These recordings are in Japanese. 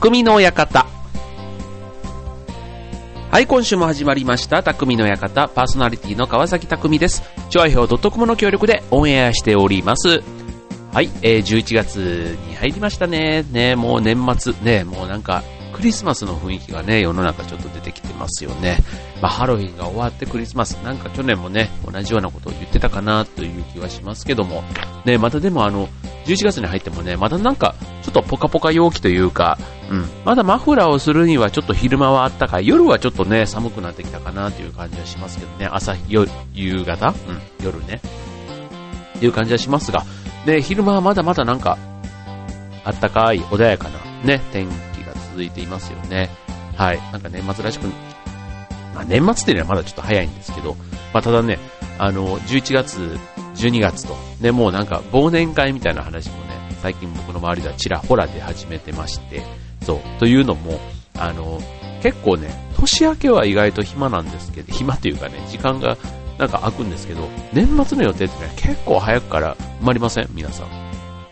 匠の館。はい、今週も始まりました、匠の館、パーソナリティの川崎匠です。調和表 .com の協力でオンエアしております。はい、えー、11月に入りましたね。ね、もう年末、ね、もうなんか、クリスマスの雰囲気がね、世の中ちょっと出てきてますよね。まあ、ハロウィンが終わってクリスマス、なんか去年もね、同じようなことを言ってたかなという気はしますけども、ね、またでもあの、11月に入ってもね、またなんか、ちょっとポカポカ陽気というか、うん、まだマフラーをするにはちょっと昼間はあったかい、夜はちょっとね、寒くなってきたかなという感じはしますけどね、朝、夜、夕方？うん、夜ね。っていう感じはしますが、で、昼間はまだまだなんか、あったかい、穏やかな、ね、天気が続いていますよね。はい。なんか年末らしく、まあ年末っていうのはまだちょっと早いんですけど、まあただね、あの、11月、12月と、ね、もうなんか忘年会みたいな話もね、最近僕の周りではちらほら出始めてまして、そう、というのも、あの、結構ね、年明けは意外と暇なんですけど、暇というかね、時間がなんか空くんですけど、年末の予定ってね、結構早くから埋まりません？皆さん。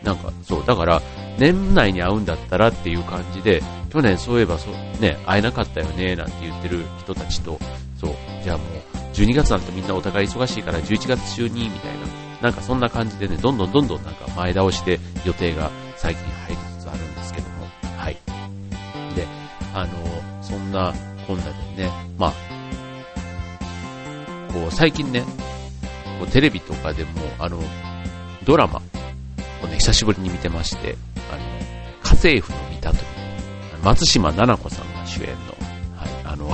なんか、そう、だから、年内に会うんだったらっていう感じで、去年そういえばそう、ね、会えなかったよね、なんて言ってる人たちと、そう、じゃあもう、12月なんてみんなお互い忙しいから11月中に、みたいな、なんかそんな感じでね、どんどんどんどんなんか前倒しで予定が最近入りあの、そんなこんなでね、まあ、こう最近ね、こうテレビとかでも、あの、ドラマをね、久しぶりに見てまして、あの、家政婦の見たという、松島奈々子さんが主演の、はい、あの、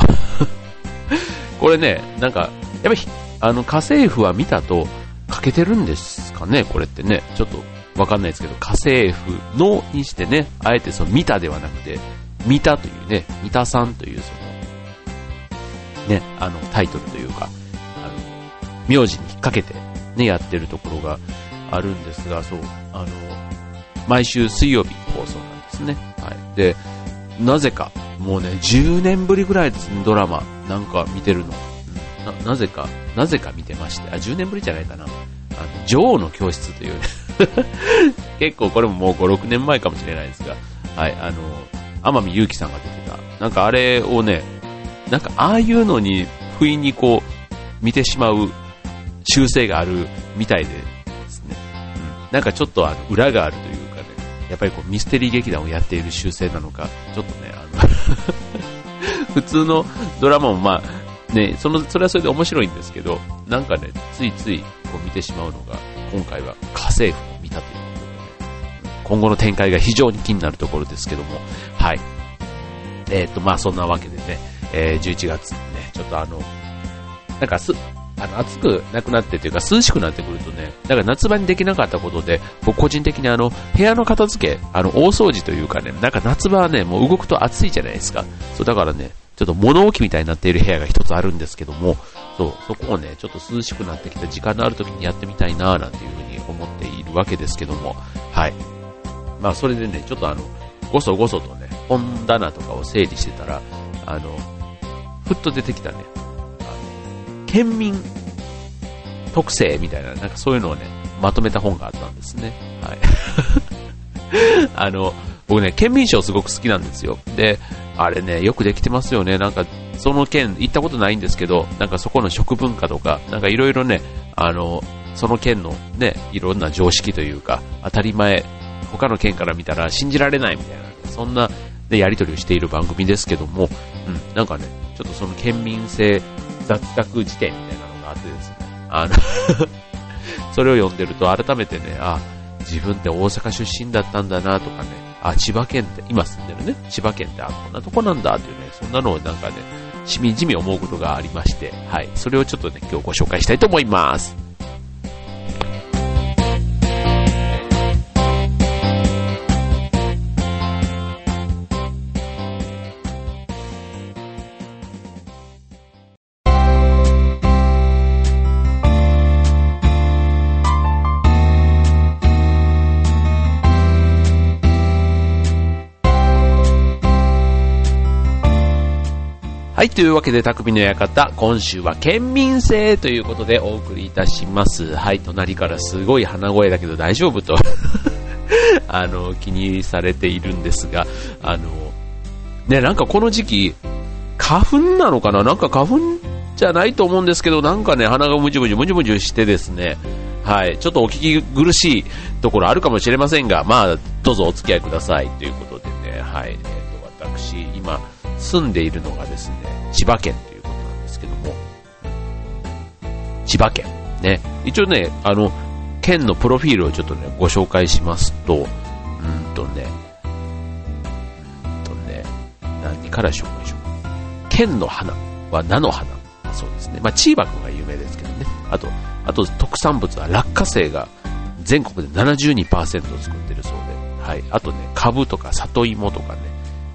これね、なんか、やっぱり、あの、家政婦は見たと、欠けてるんですかね、これってね。ちょっとわかんないですけど、家政婦のにしてね、あえてその見たではなくて、見たというね、見たさんというその、ね、あの、タイトルというか、あの、名字に引っ掛けてね、やってるところがあるんですが、そう、あの、毎週水曜日放送なんですね。はい。で、なぜか、もうね、10年ぶりぐらいですね、ドラマ、なんか見てるの。な、なぜか、なぜか見てまして、あ、10年ぶりじゃないかな。あの、女王の教室という、ね、結構これももう5、6年前かもしれないですが、はい、あの、天海祐希さんが出てた、なんかあれをね、なんかああいうのに、不意にこう、見てしまう習性があるみたいでですね、うん、なんかちょっとあの、裏があるというかね、やっぱりこう、ミステリー劇団をやっている習性なのか、ちょっとね、あの、普通のドラマもまあ、ね、その、それはそれで面白いんですけど、なんかね、ついついこう見てしまうのが、今回は家政婦を見たという、今後の展開が非常に気になるところですけども、はい。えっ、と、まあそんなわけでね、えー、11月ね、ちょっとあの、なんかす、あの、暑くなくなってというか涼しくなってくるとね、だから夏場にできなかったことで、僕個人的にあの、部屋の片付け、あの、大掃除というかね、なんか夏場はね、もう動くと暑いじゃないですか。そう、だからね、ちょっと物置みたいになっている部屋が一つあるんですけども、そう、そこをね、ちょっと涼しくなってきた時間のある時にやってみたいななんていうふうに思っているわけですけども、はい。まあ、それでね、ちょっとあの、ごそごそとね、本棚とかを整理してたら、あの、ふっと出てきたね、あの、県民特性みたいな、なんかそういうのをね、まとめた本があったんですね。はい。あの、僕ね、県民賞すごく好きなんですよ。で、あれね、よくできてますよね。なんか、その県、行ったことないんですけど、なんかそこの食文化とか、なんかいろいろね、あの、その県のね、いろんな常識というか、当たり前、他の県から見たら信じられないみたいな、そんな、ね、やり取りをしている番組ですけども、うん、なんかね、ちょっとその県民性雑学辞典みたいなのがあってですね、あの それを読んでると改めてね、あ、自分って大阪出身だったんだなとかね、あ、千葉県って、今住んでるね、千葉県ってあ、こんなとこなんだっていうね、そんなのをなんかね、しみじみ思うことがありまして、はい、それをちょっとね、今日ご紹介したいと思います。というわけで、匠の館、今週は県民性ということでお送りいたします。はい、隣からすごい鼻声だけど大丈夫と、あの、気にされているんですが、あの、ね、なんかこの時期、花粉なのかな？なんか花粉じゃないと思うんですけど、なんかね、鼻がムジムジムジムジしてですね、はい、ちょっとお聞き苦しいところあるかもしれませんが、まあ、どうぞお付き合いくださいということでね、はい、えっ、ー、と、私、今、住んでいるのがですね、千葉県ということなんですけども、千葉県、ね、一応ね、あの、県のプロフィールをちょっとね、ご紹介しますと、うんとね、うんとね、何から紹介しよう。県の花は菜の花。そうですね。まあ、チーバくんが有名ですけどね。あと、あと特産物は落花生が全国で72%作ってるそうで。はい。あとね、株とか里芋とかね、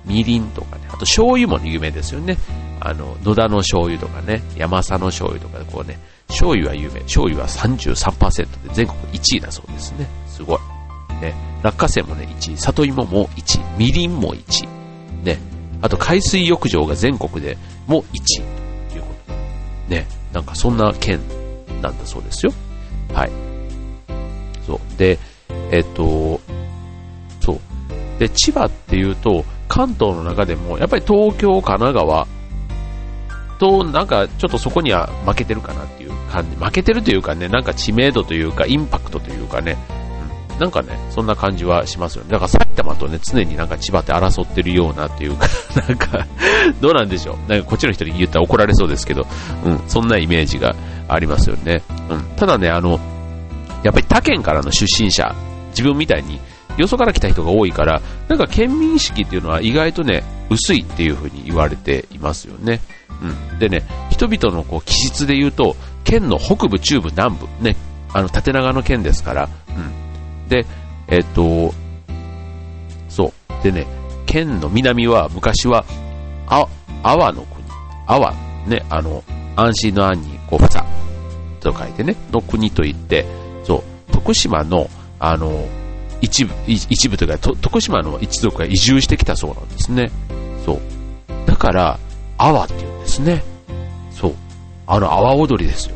みりんとかね、あと醤油も有名ですよね。あの、野田の醤油とかね、山佐の醤油とかでこうね、醤油は有名。醤油は33%で全国1位だそうですね。すごい。ね、落花生もね、1位。里芋も1位。みりんも1位。ね。あと海水浴場が全国でも1位ということで。ね。なんかそんな県なんだそうですよ。はい。そう。で、えっと、そう。で、千葉っていうと、関東の中でも、やっぱり東京、神奈川と、なんかちょっとそこには負けてるかなっていう感じ。負けてるというかね、なんか知名度というか、インパクトというかね、うん、なんかね、そんな感じはしますよね。だから埼玉とね、常になんか千葉って争ってるようなっていうか、なんか、どうなんでしょう。なんかこっちの人に言ったら怒られそうですけど、うん、そんなイメージがありますよね。うん。ただね、あの、やっぱり他県からの出身者、自分みたいに、よそから来た人が多いから、なんか県民意識っていうのは意外とね、薄いっていう風に言われていますよね。うん。でね、人々のこう気質で言うと、県の北部、中部、南部、ね、あの、縦長の県ですから、うん。で、えっ、と、そう。でね、県の南は昔は、あ、阿波の国。阿波、ね、あの、安心の安に、こう、ふさ、と書いてね、の国といって、そう、徳島の、あの、一部、一部というか、徳島の一族が移住してきたそうなんですね。そう。だから、阿波って言うんですね。そう。あの、阿波踊りですよ。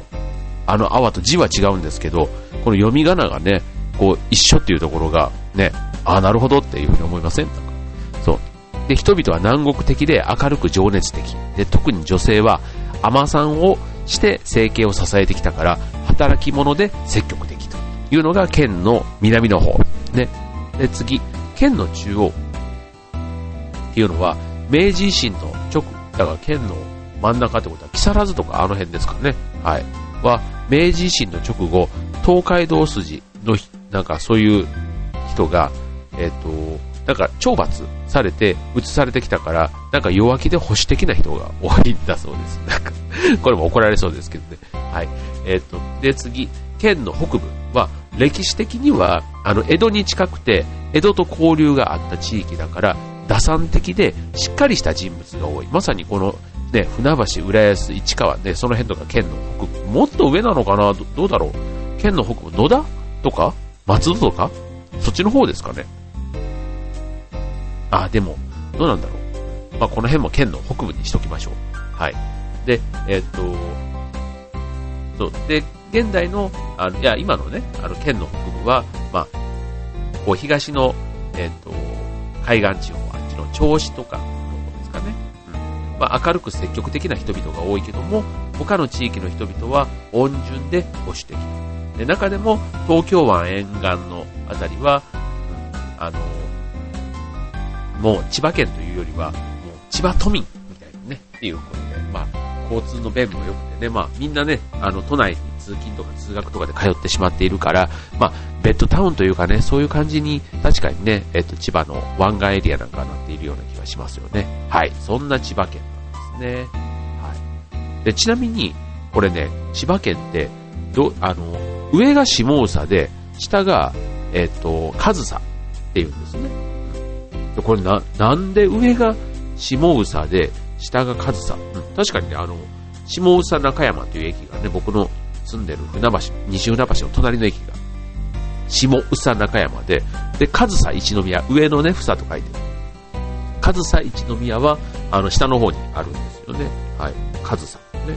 あの阿波と字は違うんですけど、この読み仮名がね、こう、一緒っていうところが、ね、ああ、なるほどっていうふうに思いませんそう。で、人々は南国的で明るく情熱的。で、特に女性は、甘さんをして生計を支えてきたから、働き者で積極的というのが県の南の方。ね。で、次、県の中央っていうのは、明治維新の直、だから県の真ん中ってことは、木更津とかあの辺ですかね。はい。は、明治維新の直後、東海道筋の、なんかそういう人が、えっ、ー、と、なんか懲罰されて移されてきたから、なんか弱気で保守的な人が多いんだそうです。なんか、これも怒られそうですけどね。はい。えっ、ー、と、で次、県の北部は、歴史的には、あの、江戸に近くて、江戸と交流があった地域だから、打算的でしっかりした人物が多い。まさにこの、ね、船橋、浦安、市川、ね、その辺とか県の北部。もっと上なのかな？どうだろう？県の北部、野田？とか？松戸とか？そっちの方ですかねあ、でも、どうなんだろう？まあ、この辺も県の北部にしときましょう。はい。で、えー、っと、そう。で、現代の、あの、いや、今のね、あの、県の北部は、まあ、こう、東の、えー、っと、海岸地方、あっちの銚子とかの方ですかね。うん。まあ、明るく積極的な人々が多いけども、他の地域の人々は温順で保守的。で、中でも、東京湾沿岸のあたりは、うん、あの、もう千葉県というよりは、もう千葉都民みたいなね、っていうことで、まあ、交通の便も良くてね、まあ、みんなね、あの、都内に通勤とか通学とかで通ってしまっているから、まあ、ベッドタウンというかね、そういう感じに、確かにね、えっと、千葉の湾岸エリアなんかなっているような気がしますよね。はい。そんな千葉県なんですね。はい。で、ちなみに、これね、千葉県って、ど、あの、上が下総で、下が、えっと、上総っていうんですね。これな、なんで上が下総で、下が上総、うん、確かにね、あの、下総中山という駅がね、僕の住んでる船橋、西船橋の隣の駅が、下総中山で、で、上総一宮、上のね、房と書いてる。上総一宮は、あの、下の方にあるんですよね。はい。上総ね。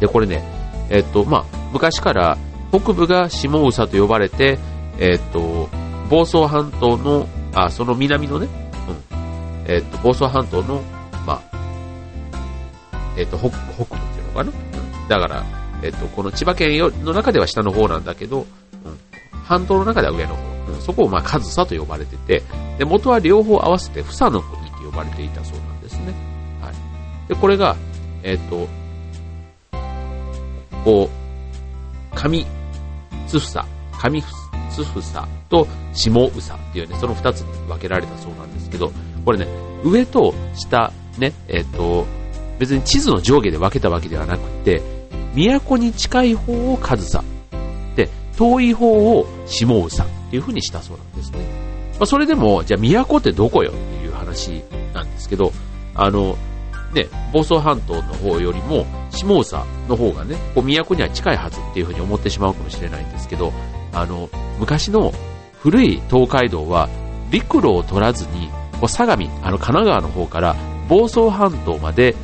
で、これね、えっと、まあ、昔から北部が下総と呼ばれて、えっと、房総半島の、あ、その南のね、うん、えっ、と、房総半島の、まあ、えっ、と、北、北部っていうのかな、うん、だから、えっ、と、この千葉県の中では下の方なんだけど、うん、半島の中では上の方、うん、そこをまあ、上総と呼ばれてて、で、元は両方合わせて、房の国って呼ばれていたそうなんですね。はい。で、これが、えっ、と、こう、上津房、上津房と下宇佐っていうね、その二つに分けられたそうなんですけど、これね、上と下、ね、えっ、と、別に地図の上下で分けたわけではなくて、都に近い方を上総、で、遠い方を下宇佐っていう風にしたそうなんですね。まあ、それでも、じゃあ都ってどこよっていう話なんですけど、あの、ね、房総半島の方よりも、下宇佐の方がね、こう都には近いはずっていう風に思ってしまうかもしれないんですけど、あの、昔の古い東海道は陸路を取らずに、こう相模、あの神奈川の方から房総半島まで、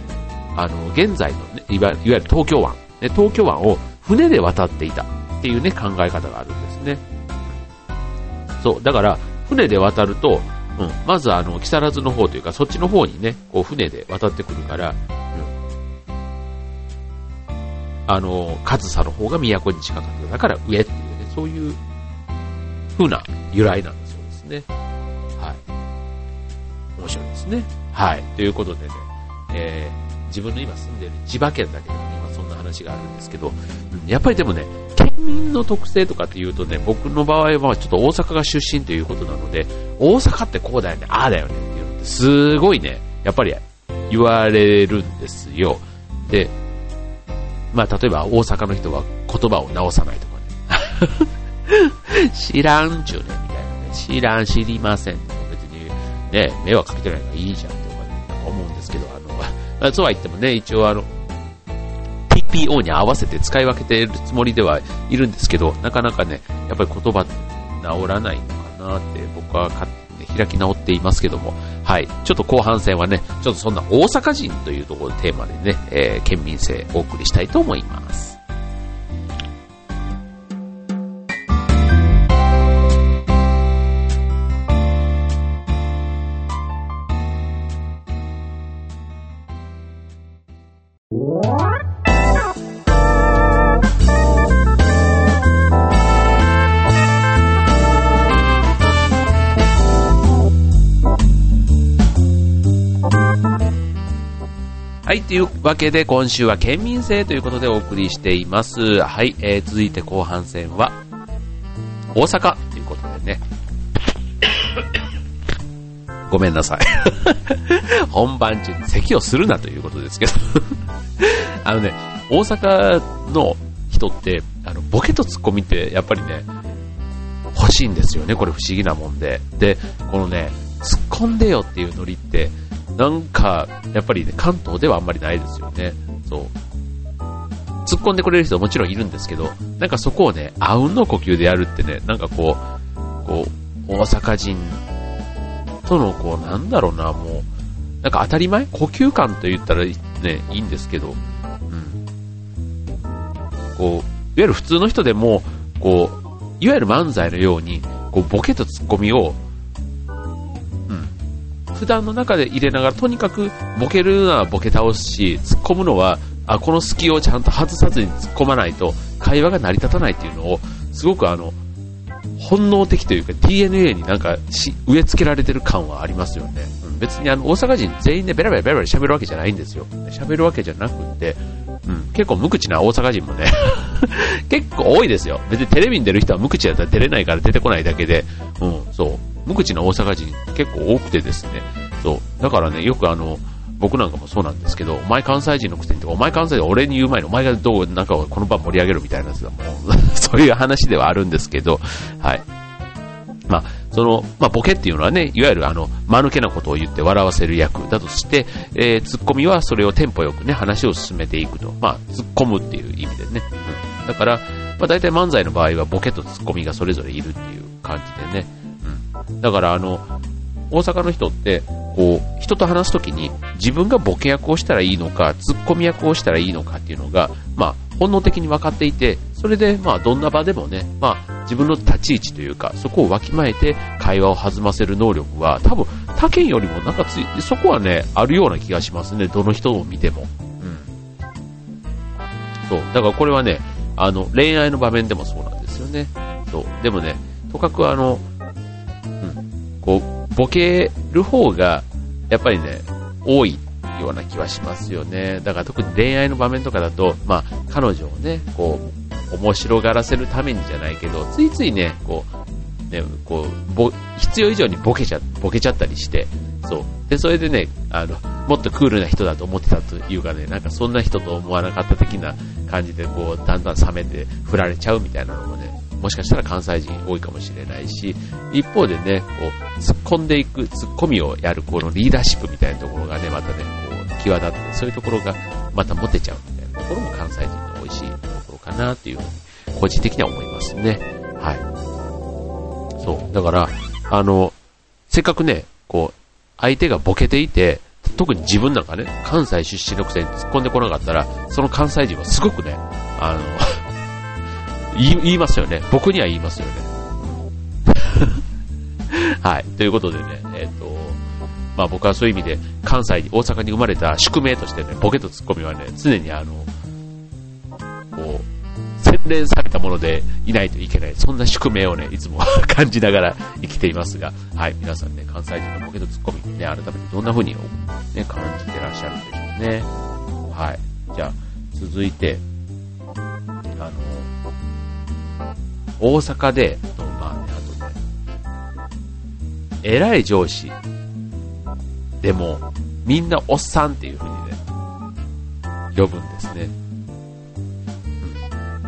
あの、現在の、ね、いわゆる東京湾、ね、東京湾を船で渡っていたっていうね、考え方があるんですね。そう、だから、船で渡ると、うん、まずあの、木更津の方というか、そっちの方にね、こう船で渡ってくるから、うん、あの、上総の方が都に近かった。だから上っていうね、そういう風な由来なんだそうですね。はい。面白いですね。はい。ということでね、えー、自分の今住んでいる千葉県だけでそんな話があるんですけど、やっぱりでもね、県民の特性とかっていうとね、僕の場合はちょっと大阪が出身ということなので、大阪ってこうだよね、ああだよねっていうのってすごいね、やっぱり言われるんですよ。で、まあ例えば大阪の人は言葉を直さないとかね。知らんちゅうね、みたいなね。知らん、知りません。別に、ね、迷惑かけてないからいいじゃんって思うんですけど、あの、そうは言ってもね、一応あの、TPO に合わせて使い分けているつもりではいるんですけど、なかなかね、やっぱり言葉治らないのかなって僕は勝手開き直っていますけども、はい。ちょっと後半戦はね、ちょっとそんな大阪人というところテーマでね、えー、県民性お送りしたいと思います。はい、というわけで今週は県民性ということでお送りしています。はい、えー、続いて後半戦は大阪ということでね。ごめんなさい。本番中に咳をするなということですけど あのね、大阪の人って、あの、ボケとツッコミってやっぱりね、欲しいんですよね、これ不思議なもんで。で、このね、突っ込んでよっていうノリって、なんか、やっぱりね、関東ではあんまりないですよね。そう。突っ込んでくれる人はもちろんいるんですけど、なんかそこをね、あうんの呼吸でやるってね、なんかこう、こう、大阪人とのこう、なんだろうな、もう、なんか当たり前？呼吸感と言ったらね、いいんですけど、うん。こう、いわゆる普通の人でも、こう、いわゆる漫才のように、こう、ボケとツッコミを普段の中で入れながら、とにかくボケるのはボケ倒すし、突っ込むのは、あ、この隙をちゃんと外さずに突っ込まないと、会話が成り立たないっていうのを、すごくあの、本能的というか DNA になんか植え付けられてる感はありますよね。うん、別にあの大阪人全員でベラベラベラベラ喋るわけじゃないんですよ。喋るわけじゃなくて、うん、結構無口な大阪人もね 結構多いですよ。別にテレビに出る人は無口だったら出れないから出てこないだけで、うん、そう。無口な大阪人結構多くてですね、そう。だからね、よくあの、僕なんかもそうなんですけど、お前関西人のくせにとかお前関西人俺に言う前にお前がどう、なんかこの場盛り上げるみたいなやつだもう、そういう話ではあるんですけど、はい。まあ、その、まあ、ボケっていうのはね、いわゆるあの、間抜けなことを言って笑わせる役だとして、えー、ツッコミはそれをテンポよくね、話を進めていくと。まあ、突っ込むっていう意味でね。だから、まあ、大体漫才の場合はボケとツッコミがそれぞれいるっていう感じでね。だから、あの、大阪の人って、こう、人と話すときに自分がボケ役をしたらいいのか、ツッコミ役をしたらいいのかっていうのが、まあ、本能的に分かっていて、それで、まあ、どんな場でもね、まあ、自分の立ち位置というか、そこをわきまえて会話を弾ませる能力は、多分、他県よりもなんかつい、そこはね、あるような気がしますね。どの人を見ても。うん。そう。だからこれはね、あの、恋愛の場面でもそうなんですよね。そう。でもね、とかくあの、こう、ボケる方が、やっぱりね、多いような気はしますよね。だから特に恋愛の場面とかだと、まあ、彼女をね、こう、面白がらせるためにじゃないけど、ついついね、こう、ね、こう、ぼ、必要以上にボケちゃ、ボケちゃったりして、そう。で、それでね、あの、もっとクールな人だと思ってたというかね、なんかそんな人と思わなかった的な感じで、こう、だんだん冷めて振られちゃうみたいなのも、もしかしたら関西人多いかもしれないし、一方でね、こう、突っ込んでいく、突っ込みをやるこのリーダーシップみたいなところがね、またね、こう、際立って、そういうところがまたモテちゃうみたいなところも関西人の美味しいところかなっていうふうに、個人的には思いますね。はい。そう。だから、あの、せっかくね、こう、相手がボケていて、特に自分なんかね、関西出身のくせに突っ込んでこなかったら、その関西人はすごくね、あの、言いますよね。僕には言いますよね。はい。ということでね、えっ、ー、と、まあ僕はそういう意味で、関西に、大阪に生まれた宿命としてね、ボケとツッコミはね、常にあの、こう、洗練されたものでいないといけない、そんな宿命をね、いつも 感じながら生きていますが、はい、皆さんね、関西人のボケとツッコミ、ね、改めてどんな風に、ね、感じてらっしゃるんでしょうね。はい。じゃあ、続いて、あの、大阪で、まあね、あとね、偉い上司でも、みんなおっさんっていう風にね、呼ぶんですね。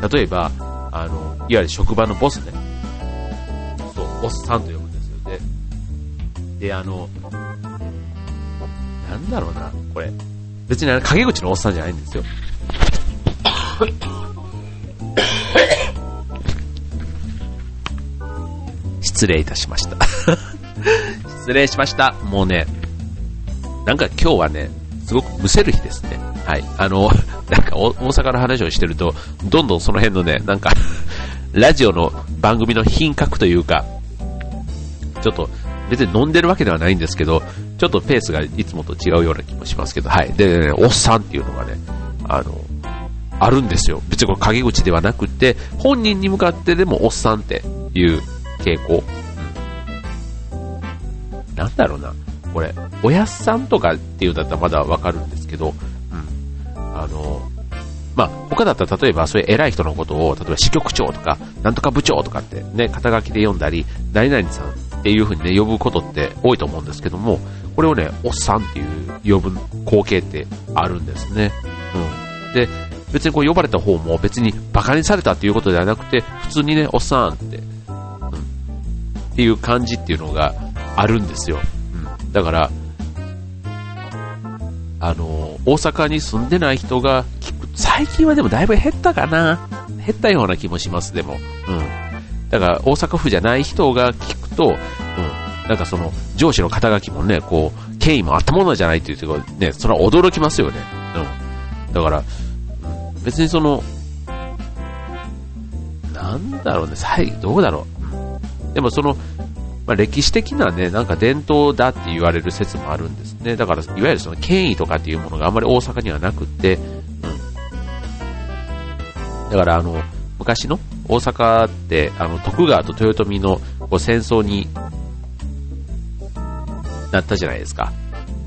うん、例えば、あの、いわゆる職場のボスね、そう、おっさんと呼ぶんですよ。で、で、あの、なんだろうな、これ。別にあの、陰口のおっさんじゃないんですよ。失礼いたしました。失礼しました。もうね、なんか今日はね、すごくむせる日ですね。はい。あの、なんか大阪の話をしてると、どんどんその辺のね、なんか ラジオの番組の品格というか、ちょっと、別に飲んでるわけではないんですけど、ちょっとペースがいつもと違うような気もしますけど、はい。で、ね、おっさんっていうのがね、あの、あるんですよ。別にこれ陰口ではなくて、本人に向かってでもおっさんっていう傾向。なんだろうな。これ、おやっさんとかっていうんだったらまだわかるんですけど、うん。あの、まあ、他だったら例えばそういう偉い人のことを、例えば支局長とか、なんとか部長とかってね、肩書きで読んだり、何々さんっていう風にね、呼ぶことって多いと思うんですけども、これをね、おっさんっていう呼ぶ光景ってあるんですね。うん。で、別にこう呼ばれた方も別に馬鹿にされたっていうことではなくて、普通にね、おっさんって、っていう感じっていうのがあるんですよ。うん。だから、あの、大阪に住んでない人が聞く、最近はでもだいぶ減ったかな。減ったような気もします、でも。うん。だから大阪府じゃない人が聞くと、うん。なんかその上司の肩書きもね、こう、権威もあったものじゃないっていうとね、それは驚きますよね。うん。だから、別にその、なんだろうね、どうだろう。でもその、まあ、歴史的なね、なんか伝統だって言われる説もあるんですね。だから、いわゆるその権威とかっていうものがあんまり大阪にはなくって、うん。だからあの、昔の大阪って、あの、徳川と豊臣のこう戦争になったじゃないですか。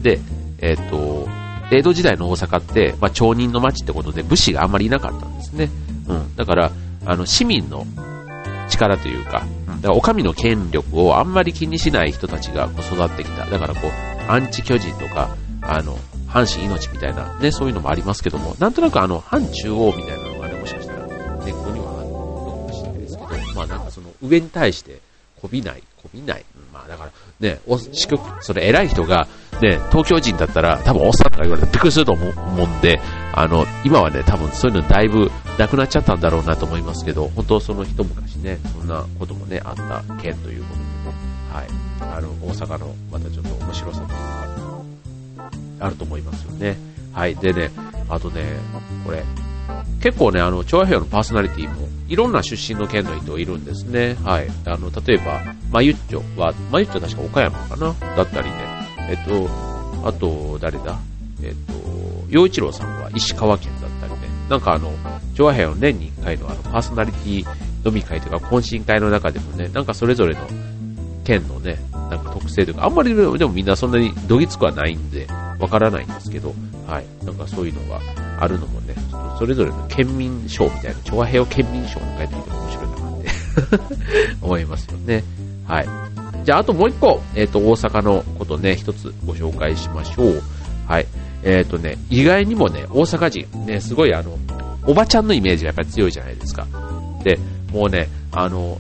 で、えっ、ー、と、江戸時代の大阪って、まあ、町人の町ってことで武士があんまりいなかったんですね。うん。だから、あの、市民の力というか、だから、お上の権力をあんまり気にしない人たちがこう育ってきた。だからこう、アンチ巨人とか、あの、阪神命みたいな、ね、そういうのもありますけども、なんとなくあの、反中央みたいなのがね、もしかしたら、根っこにはあるのかもしれないですけど、まあなんかその、上に対して、こびない、こびない。まあだから、ね、お、支局、それ偉い人が、ね、東京人だったら、多分おっさんとか言われてびっくりすると思うんで、あの、今はね、多分そういうのだいぶなくなっちゃったんだろうなと思いますけど、本当その一昔ね、そんなこともね、あった県ということでね、はい。あの、大阪のまたちょっと面白さとか、あると思いますよね。はい。でね、あとね、これ、結構ね、あの、調和平のパーソナリティも、いろんな出身の県の人いるんですね。はい。あの、例えば、まゆっちょは、まゆっちょ確か岡山かな？だったりね。えっと、あと、誰だ？えっと、洋一郎さんは石川県だったりね。なんかあの、調和平の年に1回のあの、パーソナリティ飲み会というか、懇親会の中でもね、なんかそれぞれの県のね、なんか特性というか、あんまりでもみんなそんなにどぎつくはないんで、わからないんですけど、はい。なんかそういうのがあるのもね、ちょっとそれぞれの県民賞みたいな、調和平和県民賞を書いてみても面白いかなって 思いますよね。はい。じゃあ、あともう一個、えっ、ー、と、大阪のことね、一つご紹介しましょう。はい。えっ、ー、とね、意外にもね、大阪人、ね、すごいあの、おばちゃんのイメージがやっぱり強いじゃないですか。で、もうね、あの、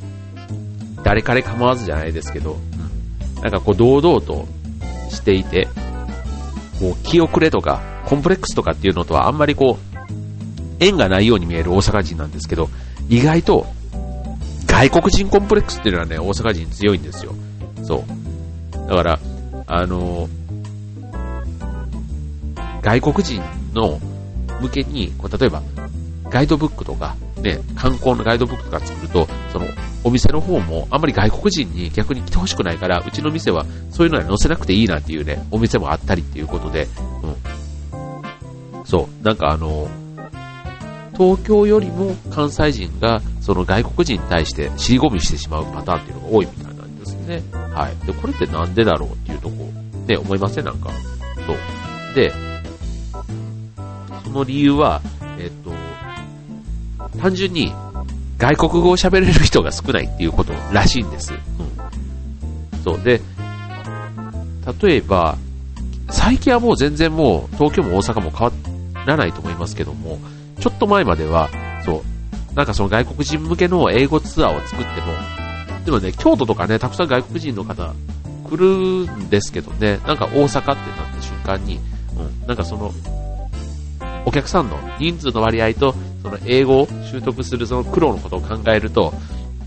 誰彼構わずじゃないですけど、うん、なんかこう堂々としていて、こう気遅れとかコンプレックスとかっていうのとはあんまりこう、縁がないように見える大阪人なんですけど、意外と外国人コンプレックスっていうのはね、大阪人強いんですよ。そう。だから、あの、外国人の向けに、こう例えば、ガイドブックとか、ね、観光のガイドブックとか作ると、その、お店の方もあんまり外国人に逆に来てほしくないから、うちの店はそういうのに載せなくていいなっていうね、お店もあったりっていうことで、うん。そう、なんかあの、東京よりも関西人がその外国人に対して尻込みしてしまうパターンっていうのが多いみたいなんですよね。はい。で、これってなんでだろうっていうとこ、ね、思いません？なんか。そう。で、その理由は、えっと、単純に外国語を喋れる人が少ないっていうことらしいんです。うん。そう。で、例えば、最近はもう全然もう東京も大阪も変わらないと思いますけども、ちょっと前までは、そう、なんかその外国人向けの英語ツアーを作っても、でもね、京都とかね、たくさん外国人の方来るんですけどね、なんか大阪ってなった瞬間に、うん、なんかその、お客さんの人数の割合と、その英語を習得するその苦労のことを考えると、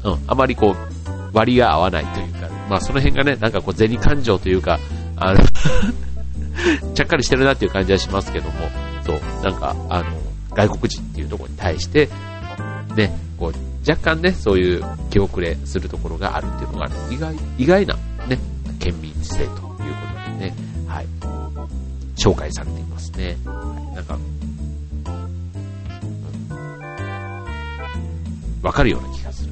うん、あまりこう、割が合わないというか、まあその辺がね、なんかこう銭感情というか、あの ちゃっかりしてるなっていう感じはしますけども、そう、なんか、あの、外国人っていうところに対して、ね、こう、若干ね、そういう気遅れするところがあるっていうのが、ね、意外、意外な、ね、県民性ということでね、はい、紹介されていますね。はい、なんか、わかるような気がする。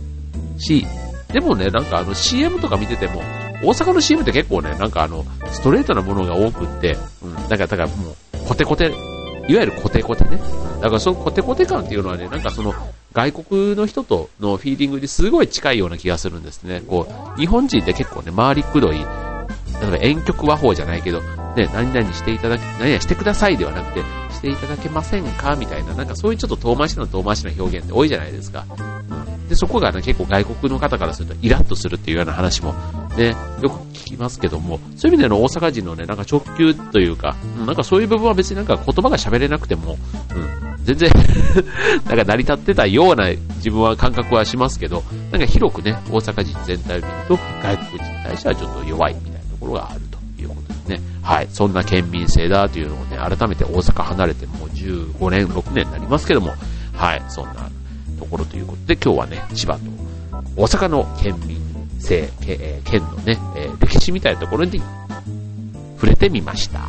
し、でもね、なんかあの CM とか見てても、大阪の CM って結構ね、なんかあの、ストレートなものが多くって、うん、だから、だからもう、コテコテ、いわゆるコテコテね。だからそのコテコテ感っていうのはね、なんかその、外国の人とのフィーリングにすごい近いような気がするんですね。こう、日本人って結構ね、回りくどい、例えば遠曲和法じゃないけど、ね、何々していただき、何々してくださいではなくて、していただけませんか？みたいな、なんかそういうちょっと遠回しな遠回しな表現って多いじゃないですか。で、そこがね、結構外国の方からするとイラッとするっていうような話もね、よく聞きますけども、そういう意味での大阪人のね、なんか直球というか、なんかそういう部分は別になんか言葉が喋れなくても、うん、全然 なんか成り立ってたような自分は感覚はしますけど、なんか広くね、大阪人全体を見ると、外国人に対してはちょっと弱いみたいなところがあるということですね。はい、そんな県民性だというのをね、改めて大阪離れてもう15年、6年になりますけども、はい、そんなところということで、今日はね、千葉と大阪の県民性、え県のね、え歴史みたいなところに触れてみました。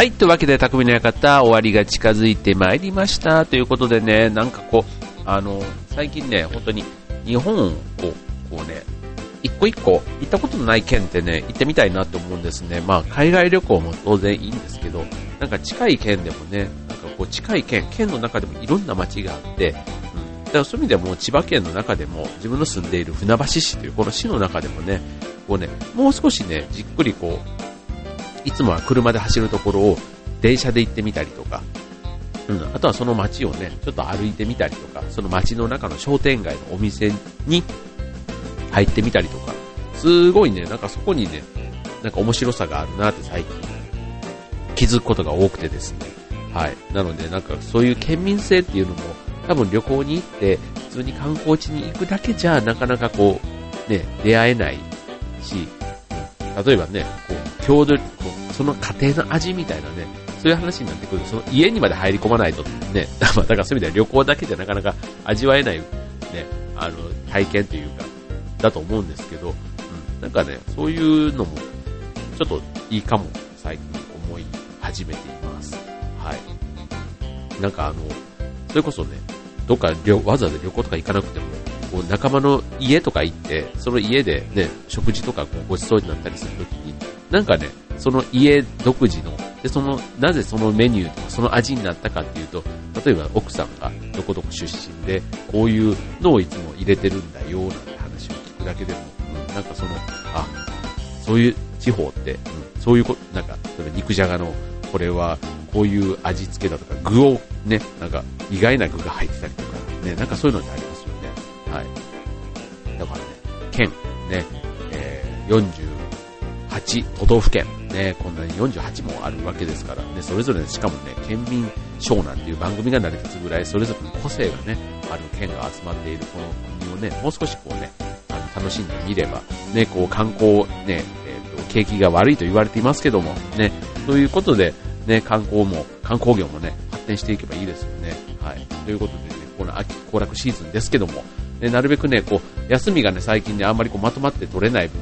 はい。というわけで、匠の館、終わりが近づいてまいりました。ということでね、なんかこう、あの、最近ね、本当に日本を、こうね、一個一個行ったことのない県ってね、行ってみたいなと思うんですね。まあ、海外旅行も当然いいんですけど、なんか近い県でもね、なんかこう近い県、県の中でもいろんな街があって、うん。だからそういう意味でも千葉県の中でも自分の住んでいる船橋市というこの市の中でもね、こうね、もう少しね、じっくりこう、いつもは車で走るところを電車で行ってみたりとか、うん、あとはその街をね、ちょっと歩いてみたりとか、その街の中の商店街のお店に入ってみたりとか、すごいね、なんかそこにね、なんか面白さがあるなって最近気づくことが多くてですね。はい。なので、なんかそういう県民性っていうのも、多分旅行に行って、普通に観光地に行くだけじゃ、なかなかこう、ね、出会えないし、例えばね、こう、郷土、その家庭の味みたいなね、そういう話になってくる、その家にまで入り込まないとね、だからそういう意味では旅行だけじゃなかなか味わえない、ね、あの、体験というか、だと思うんですけど、うん、なんかね、そういうのも、ちょっといいかも、最近思い始めています。はい。なんかあの、それこそね、どっかわざわざ旅行とか行かなくても、こう仲間の家とか行って、その家でね、食事とかこうごちそうになったりするときに、なんかね、その家独自の、で、その、なぜそのメニューとかその味になったかっていうと、例えば奥さんがどこどこ出身で、こういうのをいつも入れてるんだよ、なんて話を聞くだけでも、うん、なんかその、あ、そういう地方って、うん、そういうことなんか、例えば肉じゃがの、これはこういう味付けだとか、具をね、なんか意外な具が入ってたりとか、ね、なんかそういうのってありますよね。はい。だからね、県、ね、えー、48都道府県、ね、こんなに48もあるわけですから、ね、それぞれ、しかもね、県民賞なんていう番組が成り立つぐらい、それぞれの個性がね、ある県が集まっているこの国をね、もう少しこうね、あの楽しんでみれば、ね、こう観光、ね、えっ、ー、と、景気が悪いと言われていますけども、ね、ということで、ね、観光も、観光業もね、発展していけばいいですよね。はい。ということでね、この秋行楽シーズンですけども、ね、なるべくね、こう、休みがね、最近ね、あんまりこうまとまって取れない分、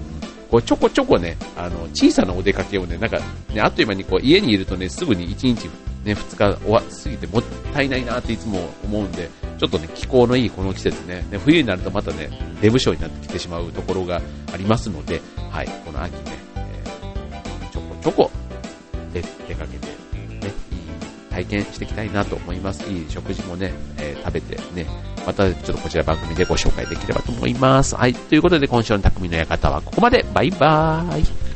こうちょこちょこね、あの、小さなお出かけをね、なんか、ね、あっという間にこう、家にいるとね、すぐに1日、ね、2日終わ、過ぎてもったいないなっていつも思うんで、ちょっとね、気候のいいこの季節ね、ね冬になるとまたね、デブ症になってきてしまうところがありますので、はい、この秋ね、えー、ちょこちょこ出かけて、ね、いい体験していきたいなと思います。いい食事もね、えー、食べてね、またちょっとこちら番組でご紹介できればと思います。はい。ということで今週の匠の館はここまで。バイバーイ。